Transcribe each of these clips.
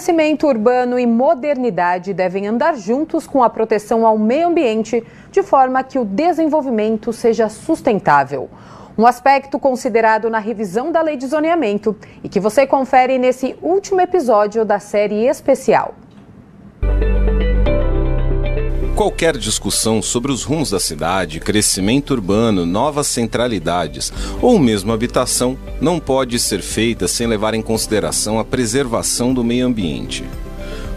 Crescimento urbano e modernidade devem andar juntos com a proteção ao meio ambiente, de forma que o desenvolvimento seja sustentável. Um aspecto considerado na revisão da lei de zoneamento e que você confere nesse último episódio da série especial. Qualquer discussão sobre os rumos da cidade, crescimento urbano, novas centralidades ou mesmo habitação não pode ser feita sem levar em consideração a preservação do meio ambiente.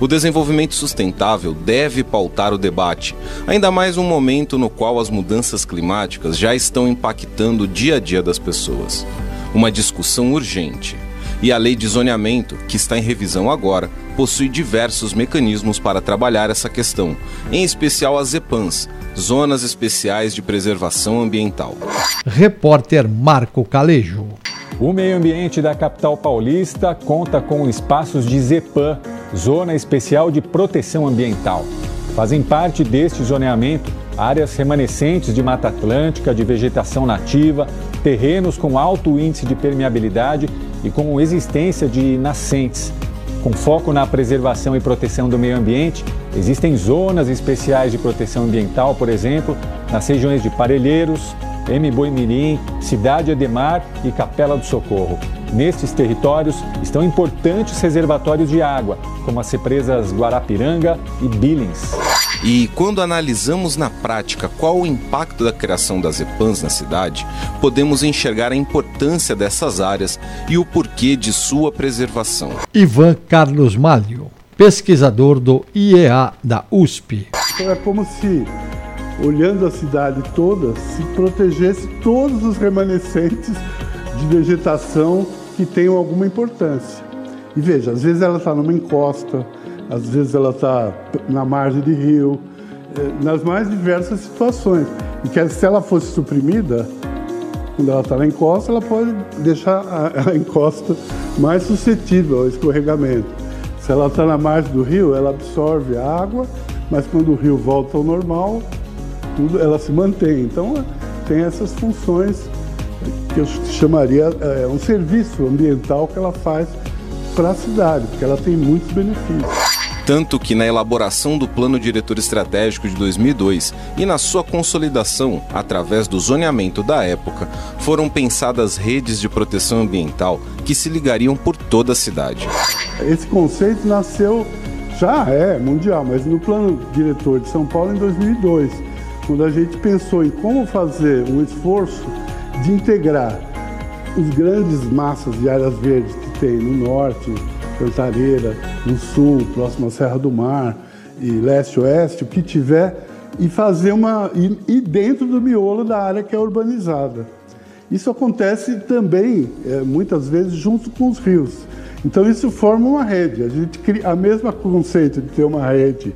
O desenvolvimento sustentável deve pautar o debate, ainda mais um momento no qual as mudanças climáticas já estão impactando o dia a dia das pessoas. Uma discussão urgente. E a lei de zoneamento, que está em revisão agora, possui diversos mecanismos para trabalhar essa questão, em especial as EPANs, Zonas Especiais de Preservação Ambiental. Repórter Marco Calejo. O meio ambiente da capital paulista conta com espaços de ZEPAM, Zona Especial de Proteção Ambiental. Fazem parte deste zoneamento áreas remanescentes de Mata Atlântica, de vegetação nativa, terrenos com alto índice de permeabilidade e com existência de nascentes. Com foco na preservação e proteção do meio ambiente, existem zonas especiais de proteção ambiental, por exemplo, nas regiões de Parelheiros, M. Boimirim, Cidade Ademar e Capela do Socorro. Nestes territórios estão importantes reservatórios de água, como as represas Guarapiranga e Billings. E quando analisamos na prática qual o impacto da criação das EPANs na cidade, podemos enxergar a importância dessas áreas e o porquê de sua preservação. Ivan Carlos Malho, pesquisador do IEA da USP. Então é como se, olhando a cidade toda, se protegesse todos os remanescentes de vegetação que tenham alguma importância. E veja, às vezes ela está numa encosta, às vezes ela está na margem de rio, eh, nas mais diversas situações. E que se ela fosse suprimida, quando ela está na encosta, ela pode deixar a, encosta mais suscetível ao escorregamento. Se ela está na margem do rio, ela absorve a água, mas quando o rio volta ao normal, tudo, ela se mantém. Então, tem essas funções que eu chamaria é, um serviço ambiental que ela faz para a cidade, porque ela tem muitos benefícios. Tanto que na elaboração do Plano Diretor Estratégico de 2002 e na sua consolidação através do zoneamento da época, foram pensadas redes de proteção ambiental que se ligariam por toda a cidade. Esse conceito nasceu, já é mundial, mas no Plano Diretor de São Paulo em 2002, quando a gente pensou em como fazer um esforço de integrar os grandes massas de áreas verdes que tem no norte, Cantareira, no sul, próximo à Serra do Mar e leste-oeste, o que tiver, e fazer uma. E, e, dentro do miolo da área que é urbanizada. Isso acontece também, é, muitas vezes, junto com os rios. Então isso forma uma rede. A gente cria a mesma conceito de ter uma rede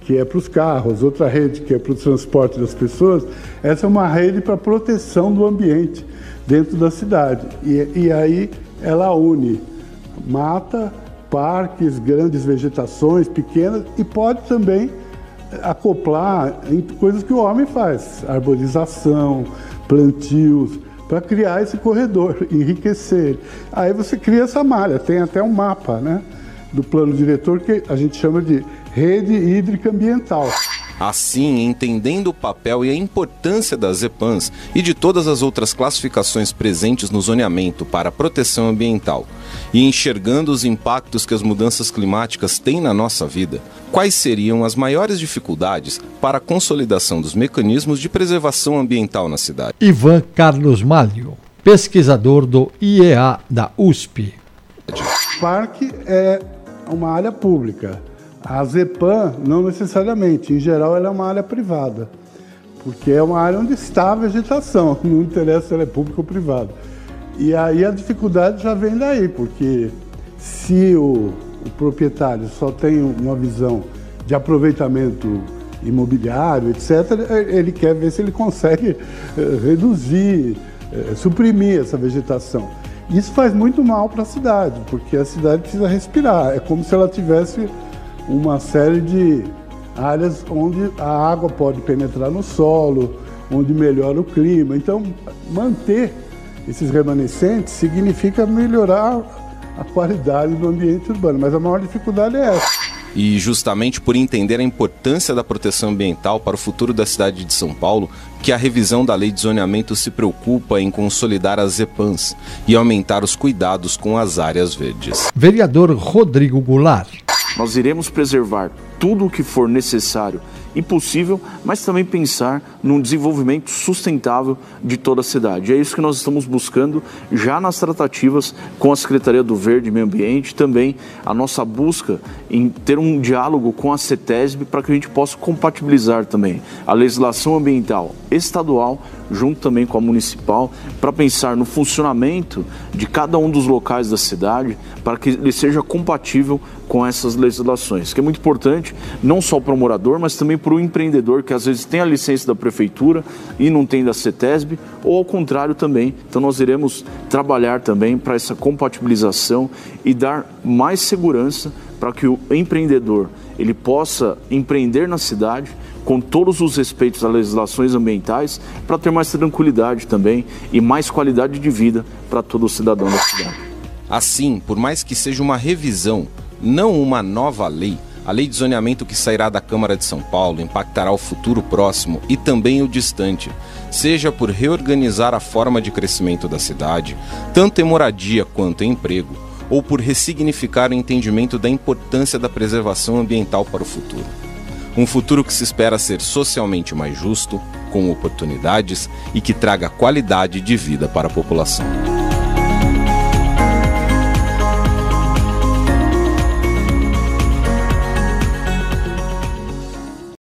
que é para os carros, outra rede que é para o transporte das pessoas. Essa é uma rede para proteção do ambiente dentro da cidade. E, e aí ela une mata, parques, grandes vegetações pequenas e pode também acoplar em coisas que o homem faz, arborização, plantios, para criar esse corredor, enriquecer. Aí você cria essa malha, tem até um mapa né, do plano diretor que a gente chama de rede hídrica ambiental. Assim, entendendo o papel e a importância das EPANs e de todas as outras classificações presentes no zoneamento para a proteção ambiental, e enxergando os impactos que as mudanças climáticas têm na nossa vida, quais seriam as maiores dificuldades para a consolidação dos mecanismos de preservação ambiental na cidade? Ivan Carlos Malho, pesquisador do IEA da USP. Parque é uma área pública a ZEPAM, não necessariamente, em geral ela é uma área privada, porque é uma área onde está a vegetação, não interessa se ela é pública ou privada. E aí a dificuldade já vem daí, porque se o, o proprietário só tem uma visão de aproveitamento imobiliário, etc., ele quer ver se ele consegue eh, reduzir, eh, suprimir essa vegetação. Isso faz muito mal para a cidade, porque a cidade precisa respirar. É como se ela tivesse uma série de áreas onde a água pode penetrar no solo, onde melhora o clima. Então, manter esses remanescentes significa melhorar a qualidade do ambiente urbano. Mas a maior dificuldade é essa. E justamente por entender a importância da proteção ambiental para o futuro da cidade de São Paulo, que a revisão da lei de zoneamento se preocupa em consolidar as EPANs e aumentar os cuidados com as áreas verdes. Vereador Rodrigo Goulart. Nós iremos preservar tudo o que for necessário e possível, mas também pensar num desenvolvimento sustentável de toda a cidade. É isso que nós estamos buscando já nas tratativas com a Secretaria do Verde e Meio Ambiente, também a nossa busca em ter um diálogo com a CETESB para que a gente possa compatibilizar também a legislação ambiental estadual junto também com a municipal, para pensar no funcionamento de cada um dos locais da cidade, para que ele seja compatível com essas legislações, que é muito importante não só para o morador, mas também para o empreendedor que às vezes tem a licença da prefeitura e não tem da CETESB, ou ao contrário também. Então nós iremos trabalhar também para essa compatibilização e dar mais segurança para que o empreendedor ele possa empreender na cidade com todos os respeitos às legislações ambientais para ter mais tranquilidade também e mais qualidade de vida para todo o cidadão da cidade. Assim, por mais que seja uma revisão, não uma nova lei, a lei de zoneamento que sairá da Câmara de São Paulo impactará o futuro próximo e também o distante, seja por reorganizar a forma de crescimento da cidade, tanto em moradia quanto em emprego, ou por ressignificar o entendimento da importância da preservação ambiental para o futuro. Um futuro que se espera ser socialmente mais justo, com oportunidades e que traga qualidade de vida para a população.